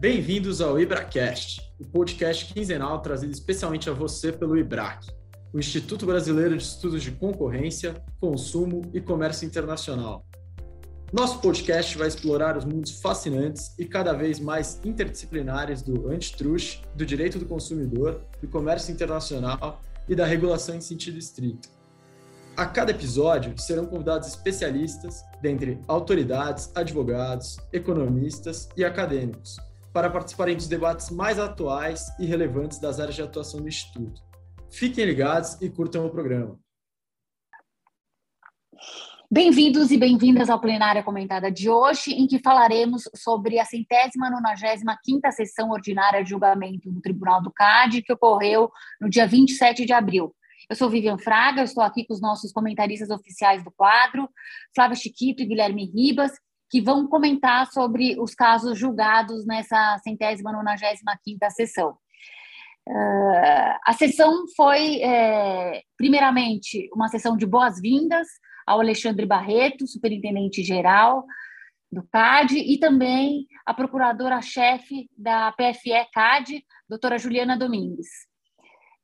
Bem-vindos ao IbraCast, o podcast quinzenal trazido especialmente a você pelo IBRAC, o Instituto Brasileiro de Estudos de Concorrência, Consumo e Comércio Internacional. Nosso podcast vai explorar os mundos fascinantes e cada vez mais interdisciplinares do antitrust, do direito do consumidor, do comércio internacional e da regulação em sentido estrito. A cada episódio serão convidados especialistas, dentre autoridades, advogados, economistas e acadêmicos, para participarem dos debates mais atuais e relevantes das áreas de atuação do Instituto. Fiquem ligados e curtam o programa. Bem-vindos e bem-vindas ao Plenária Comentada de hoje, em que falaremos sobre a centésima nonagésima quinta sessão ordinária de julgamento do Tribunal do CAD, que ocorreu no dia 27 de abril. Eu sou Vivian Fraga, estou aqui com os nossos comentaristas oficiais do quadro, Flávia Chiquito e Guilherme Ribas, que vão comentar sobre os casos julgados nessa centésima nonagésima quinta sessão. Uh, a sessão foi, é, primeiramente, uma sessão de boas-vindas ao Alexandre Barreto, superintendente-geral do CAD, e também a procuradora-chefe da PFE-CAD, doutora Juliana Domingues.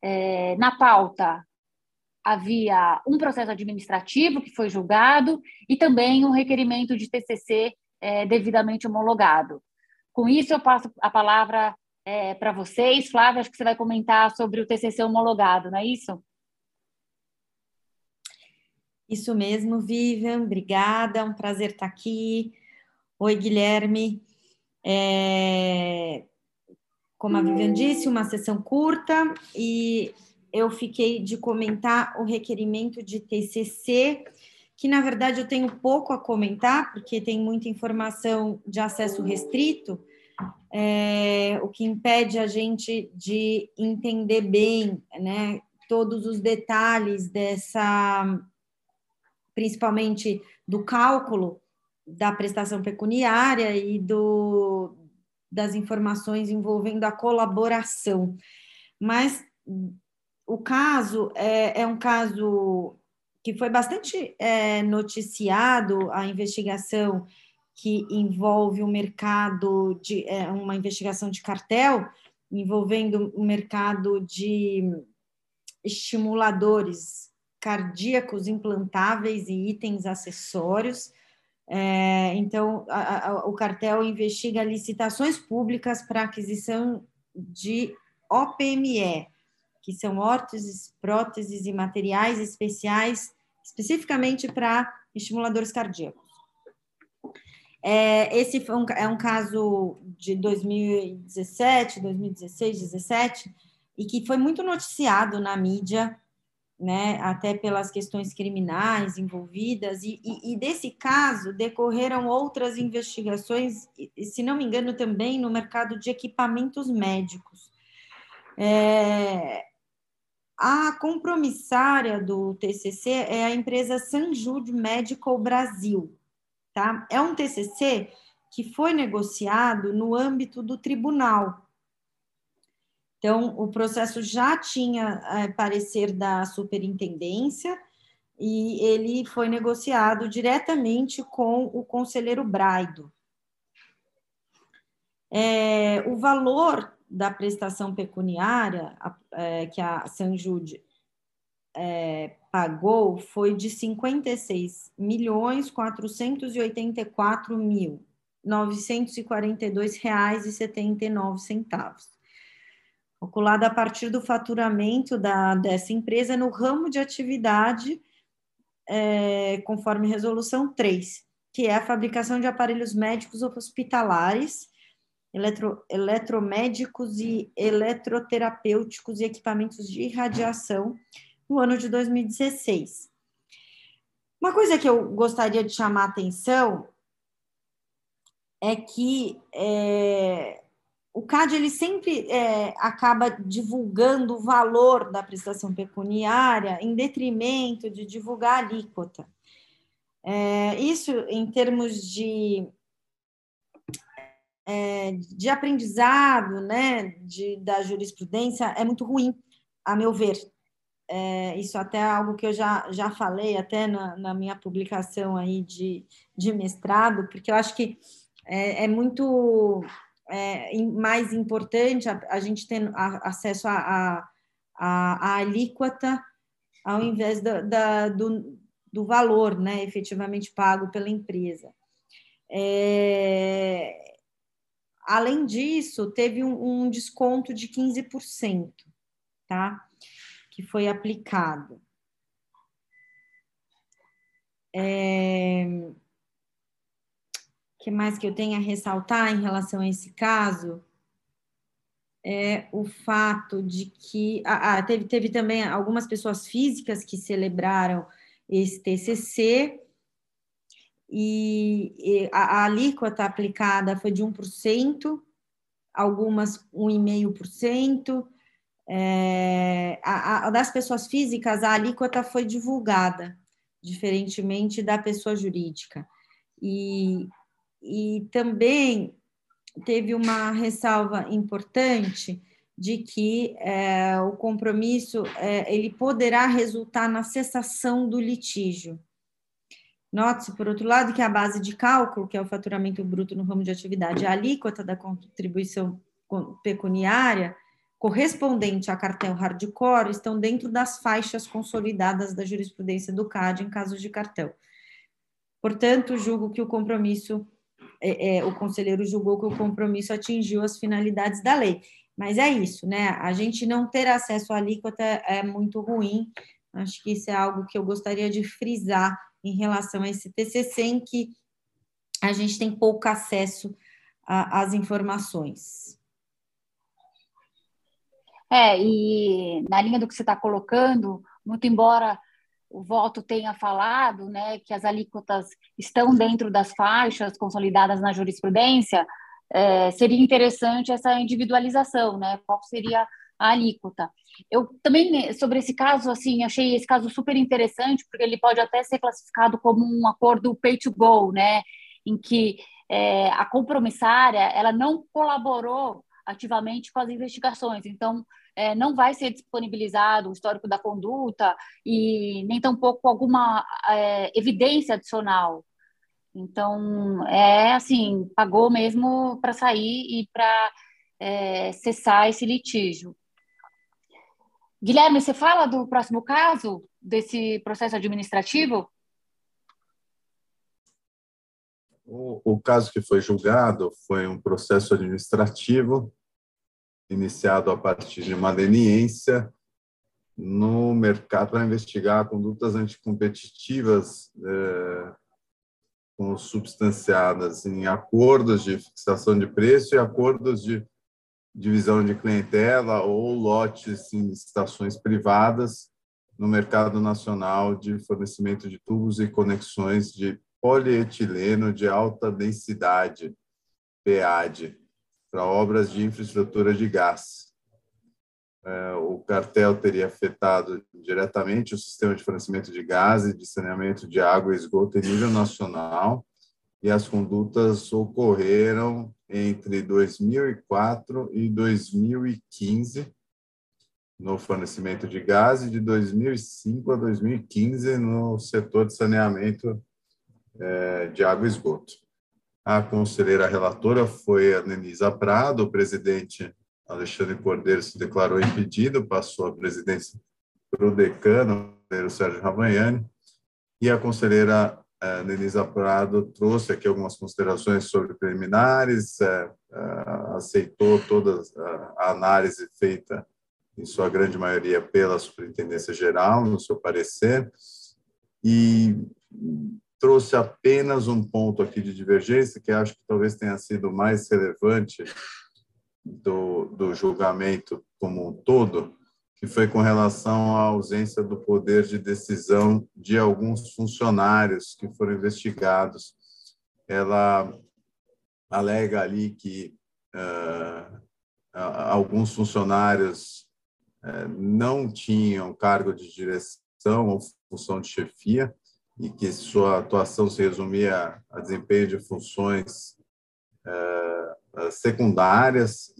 É, na pauta, havia um processo administrativo que foi julgado e também um requerimento de TCC é, devidamente homologado. Com isso, eu passo a palavra é, para vocês. Flávia, acho que você vai comentar sobre o TCC homologado, não é isso? Isso mesmo, Vivian, obrigada, é um prazer estar aqui. Oi, Guilherme. É, como a Vivian disse, uma sessão curta e eu fiquei de comentar o requerimento de TCC, que na verdade eu tenho pouco a comentar, porque tem muita informação de acesso restrito, é, o que impede a gente de entender bem né, todos os detalhes dessa, principalmente do cálculo da prestação pecuniária e do, das informações envolvendo a colaboração. Mas o caso é, é um caso que foi bastante é, noticiado, a investigação que envolve o mercado de é, uma investigação de cartel envolvendo o mercado de estimuladores cardíacos implantáveis e itens acessórios. É, então, a, a, o cartel investiga licitações públicas para aquisição de OPME, que são órteses, próteses e materiais especiais, especificamente para estimuladores cardíacos. É, esse um, é um caso de 2017, 2016, 2017, e que foi muito noticiado na mídia, né, até pelas questões criminais envolvidas, e, e, e desse caso decorreram outras investigações, se não me engano, também no mercado de equipamentos médicos. É, a compromissária do TCC é a empresa Sanjud Medical Brasil, tá? É um TCC que foi negociado no âmbito do tribunal. Então, o processo já tinha é, parecer da superintendência e ele foi negociado diretamente com o conselheiro Braido. É, o valor da prestação pecuniária é, que a Sanjude é, pagou foi de 56 milhões 484 mil 942 reais e 79 centavos. Calculada a partir do faturamento da, dessa empresa no ramo de atividade é, conforme resolução 3, que é a fabricação de aparelhos médicos hospitalares eletro, eletromédicos e eletroterapêuticos e equipamentos de radiação no ano de 2016. Uma coisa que eu gostaria de chamar a atenção é que é, o CAD ele sempre é, acaba divulgando o valor da prestação pecuniária em detrimento de divulgar a alíquota. É, isso, em termos de é, de aprendizado né, de, da jurisprudência é muito ruim, a meu ver. É, isso até é algo que eu já, já falei até na, na minha publicação aí de, de mestrado, porque eu acho que é, é muito é, mais importante a, a gente ter a, acesso à alíquota ao invés da, da, do, do valor né, efetivamente pago pela empresa. É, além disso, teve um, um desconto de 15%, tá? Que foi aplicado. É, que mais que eu tenho a ressaltar em relação a esse caso? é o fato de que ah, teve, teve também algumas pessoas físicas que celebraram esse TCC e, a, a alíquota aplicada foi de 1%, algumas 1,5%. É, das pessoas físicas, a alíquota foi divulgada, diferentemente da pessoa jurídica. E, e também teve uma ressalva importante de que é, o compromisso é, ele poderá resultar na cessação do litígio. Note-se, por outro lado, que a base de cálculo, que é o faturamento bruto no ramo de atividade, a alíquota da contribuição pecuniária correspondente à cartel hardcore estão dentro das faixas consolidadas da jurisprudência do CAD em casos de cartel. Portanto, julgo que o compromisso é, é, o conselheiro julgou que o compromisso atingiu as finalidades da lei. Mas é isso, né? A gente não ter acesso à alíquota é muito ruim. Acho que isso é algo que eu gostaria de frisar em relação a esse TCC, em que a gente tem pouco acesso às informações. É, e na linha do que você está colocando, muito embora o voto tenha falado, né, que as alíquotas estão dentro das faixas consolidadas na jurisprudência, é, seria interessante essa individualização, né? Qual seria a alíquota? Eu também sobre esse caso, assim, achei esse caso super interessante porque ele pode até ser classificado como um acordo pay to go, né? Em que é, a compromissária ela não colaborou ativamente com as investigações, então é, não vai ser disponibilizado o histórico da conduta e nem tampouco alguma é, evidência adicional. Então, é assim, pagou mesmo para sair e para é, cessar esse litígio. Guilherme, você fala do próximo caso, desse processo administrativo? O, o caso que foi julgado foi um processo administrativo iniciado a partir de uma leniência no mercado para investigar condutas anticompetitivas é, substanciadas em acordos de fixação de preço e acordos de divisão de clientela ou lotes em estações privadas no mercado nacional de fornecimento de tubos e conexões de polietileno de alta densidade, PAD, para obras de infraestrutura de gás. É, o cartel teria afetado diretamente o sistema de fornecimento de gás e de saneamento de água e esgoto em nível nacional, e as condutas ocorreram entre 2004 e 2015 no fornecimento de gás e de 2005 a 2015 no setor de saneamento é, de água e esgoto. A conselheira relatora foi a Denisa Prado, o presidente Alexandre Cordeiro se declarou impedido, passou a presidência para o decano, o Sérgio Ravagnani, e a conselheira eh, Denisa Prado trouxe aqui algumas considerações sobre preliminares, eh, eh, aceitou toda a análise feita, em sua grande maioria, pela Superintendência Geral, no seu parecer, e trouxe apenas um ponto aqui de divergência, que acho que talvez tenha sido mais relevante do, do julgamento como um todo, que foi com relação à ausência do poder de decisão de alguns funcionários que foram investigados. Ela alega ali que uh, alguns funcionários uh, não tinham cargo de direção ou função de chefia, e que sua atuação se resumia a desempenho de funções é, secundárias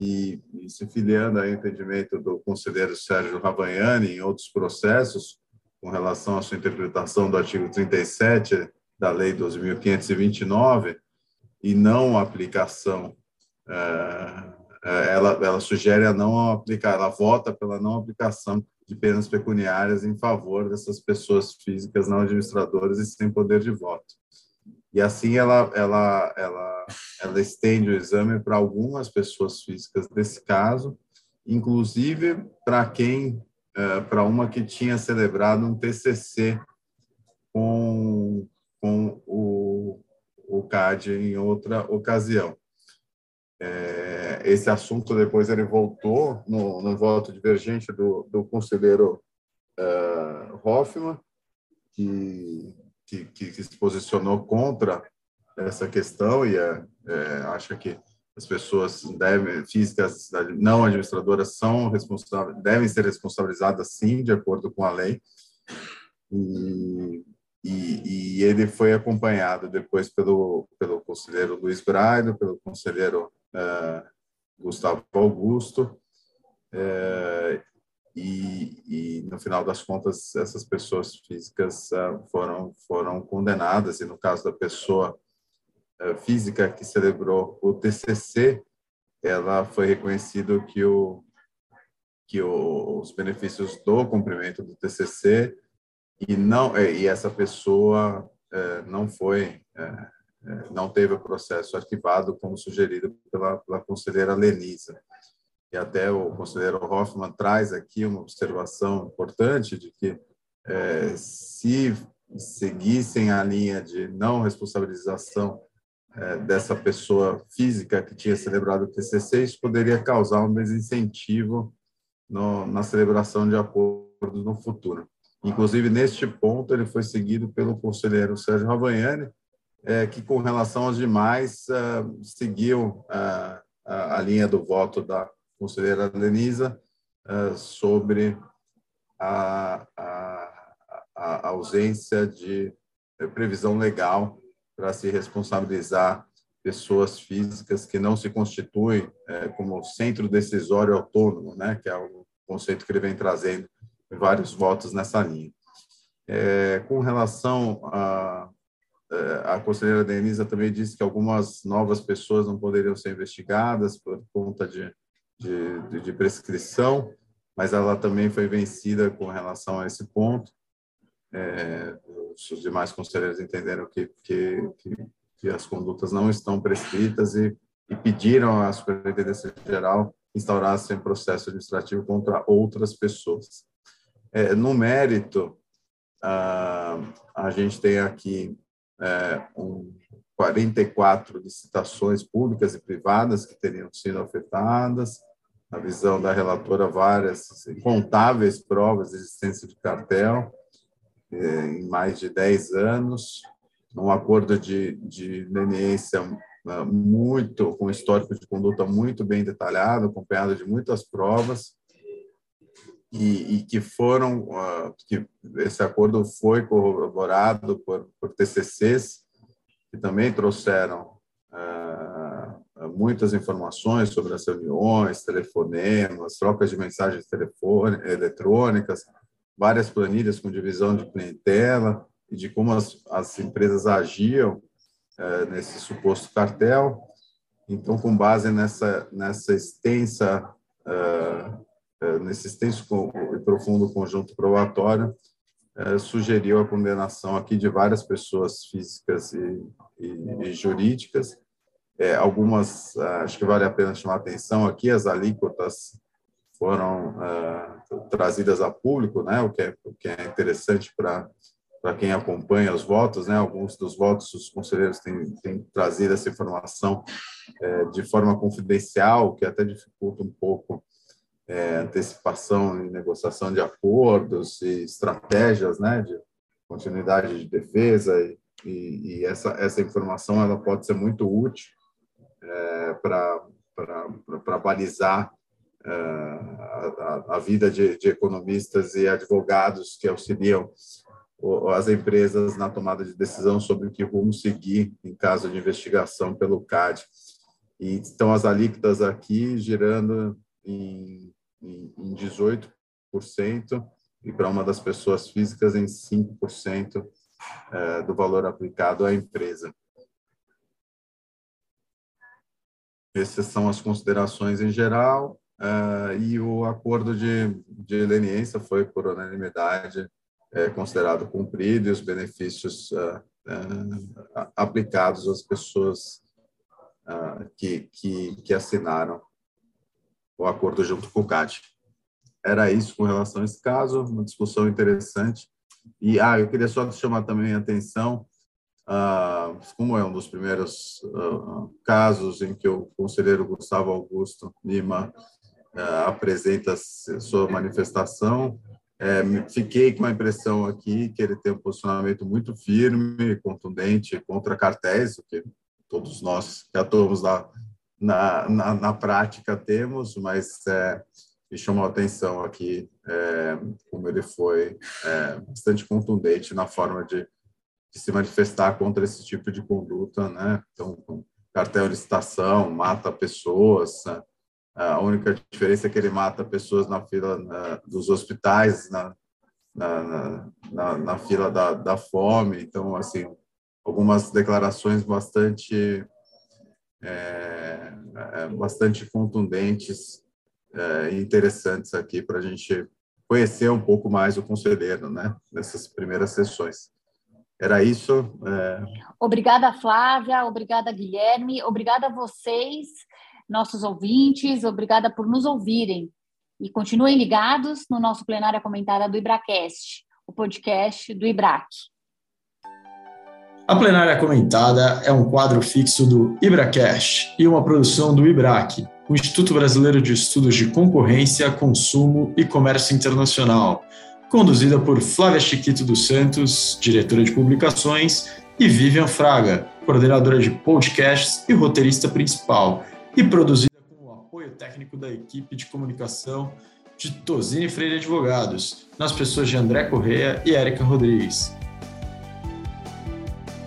e, e, se filiando ao entendimento do conselheiro Sérgio Ravagnani em outros processos com relação à sua interpretação do artigo 37 da Lei 2.529 e não aplicação ela, ela sugere a não aplicar, ela vota pela não aplicação de penas pecuniárias em favor dessas pessoas físicas não administradoras e sem poder de voto. E assim ela, ela, ela, ela estende o exame para algumas pessoas físicas desse caso, inclusive para quem, é, para uma que tinha celebrado um TCC com, com o, o CAD em outra ocasião. É, esse assunto depois ele voltou no, no voto divergente do, do conselheiro uh, Hoffman, que, que, que, se posicionou contra essa questão e é, é, acha que as pessoas devem, físicas não administradoras são responsáveis, devem ser responsabilizadas sim, de acordo com a lei. E, e, e ele foi acompanhado depois pelo, pelo conselheiro Luiz Braido, pelo conselheiro uh, Gustavo Augusto, uh, e, e, no final das contas essas pessoas físicas uh, foram foram condenadas e no caso da pessoa física que celebrou o TCC ela foi reconhecido que o que o, os benefícios do cumprimento do TCC e não e essa pessoa não foi é, não teve o processo arquivado como sugerido pela, pela conselheira Lenisa. E até o conselheiro Hoffman traz aqui uma observação importante de que é, se seguissem a linha de não responsabilização é, dessa pessoa física que tinha celebrado o TCC, isso poderia causar um desincentivo no, na celebração de acordos no futuro. Inclusive, neste ponto, ele foi seguido pelo conselheiro Sérgio Ravagnani, é, que, com relação aos demais, uh, seguiu uh, a linha do voto da conselheira Denisa uh, sobre a, a, a, ausência de previsão legal para se responsabilizar pessoas físicas que não se constituem é, como centro decisório autônomo, né, que é o conceito que ele vem trazendo vários votos nessa linha. É, com relação a a conselheira Denisa também disse que algumas novas pessoas não poderiam ser investigadas por conta de, de, de prescrição, mas ela também foi vencida com relação a esse ponto. É, os demais conselheiros entenderam que, que, que, que, as condutas não estão prescritas e, e pediram à Superintendência Geral instaurasse um processo administrativo contra outras pessoas. É, no mérito, a, a gente tem aqui é, um 44 licitações públicas e privadas que teriam sido afetadas, na visão da relatora, várias incontáveis provas de existência de cartel é, em mais de 10 anos, um acordo de, de leniência é, muito, com histórico de conduta muito bem detalhado, acompanhado de muitas provas, e, e, que foram uh, que esse acordo foi corroborado por, por TCCs que também trouxeram muitas informações sobre as reuniões, telefonemas, trocas de mensagens eletrônicas, várias planilhas com divisão de clientela e de como as, as empresas agiam uh, nesse suposto cartel. Então, com base nessa nessa extensa é, nesse extenso e profundo conjunto probatório, é, sugeriu a condenação aqui de várias pessoas físicas e, e, e jurídicas. É, algumas, acho que vale a pena chamar a atenção aqui, as alíquotas foram uh, trazidas a público, né, o que é, o que é interessante para para quem acompanha os votos, né, alguns dos votos os conselheiros têm, têm trazido essa informação é, de forma confidencial, que até dificulta um pouco é, antecipação e negociação de acordos e estratégias né, de continuidade de defesa e, e, e essa, essa informação ela pode ser muito útil é, para balizar é, a, a, vida de, de, economistas e advogados que auxiliam as empresas na tomada de decisão sobre que rumo seguir em caso de investigação pelo CAD. E estão as alíquotas aqui girando em em, em 18% e para uma das pessoas físicas em 5% é, do valor aplicado à empresa. Essas são as considerações em geral. Uh, e o acordo de, de leniência foi, por unanimidade, é, considerado cumprido e os benefícios uh, uh, aplicados às pessoas que, que, que, assinaram o acordo junto com o CAD. Era isso com relação a esse caso, uma discussão interessante. E ah, eu queria só chamar também a atenção, como é um dos primeiros casos em que o conselheiro Gustavo Augusto Lima é, apresenta sua manifestação. É, fiquei com a impressão aqui que ele tem um posicionamento muito firme, contundente contra cartéis, o que todos nós que atuamos na, na, na, na prática temos, mas é, me chamou a atenção aqui é, como ele foi é, bastante contundente na forma de, de, se manifestar contra esse tipo de conduta, né? Então, cartel de licitação, mata pessoas, né? A única diferença é que ele mata pessoas na fila na, dos hospitais, na, na, na, na fila da, da fome. Então, assim, algumas declarações bastante é, é, bastante contundentes é, e interessantes aqui para a gente conhecer um pouco mais o conselheiro, né, nessas primeiras sessões. Era isso. É... Obrigada, Flávia. Obrigada, Guilherme. Obrigada a vocês nossos ouvintes, obrigada por nos ouvirem. E continuem ligados no nosso plenária comentada do IBRACast, o podcast do IBRAC. A plenária comentada é um quadro fixo do IBRACast e uma produção do IBRAC, o Instituto Brasileiro de Estudos de Concorrência, Consumo e Comércio Internacional, conduzida por Flávia Chiquito dos Santos, diretora de publicações, e Vivian Fraga, coordenadora de podcasts e roteirista principal e produzida com o apoio técnico da equipe de comunicação de Tosini Freire Advogados, nas pessoas de André Correia e Érica Rodrigues.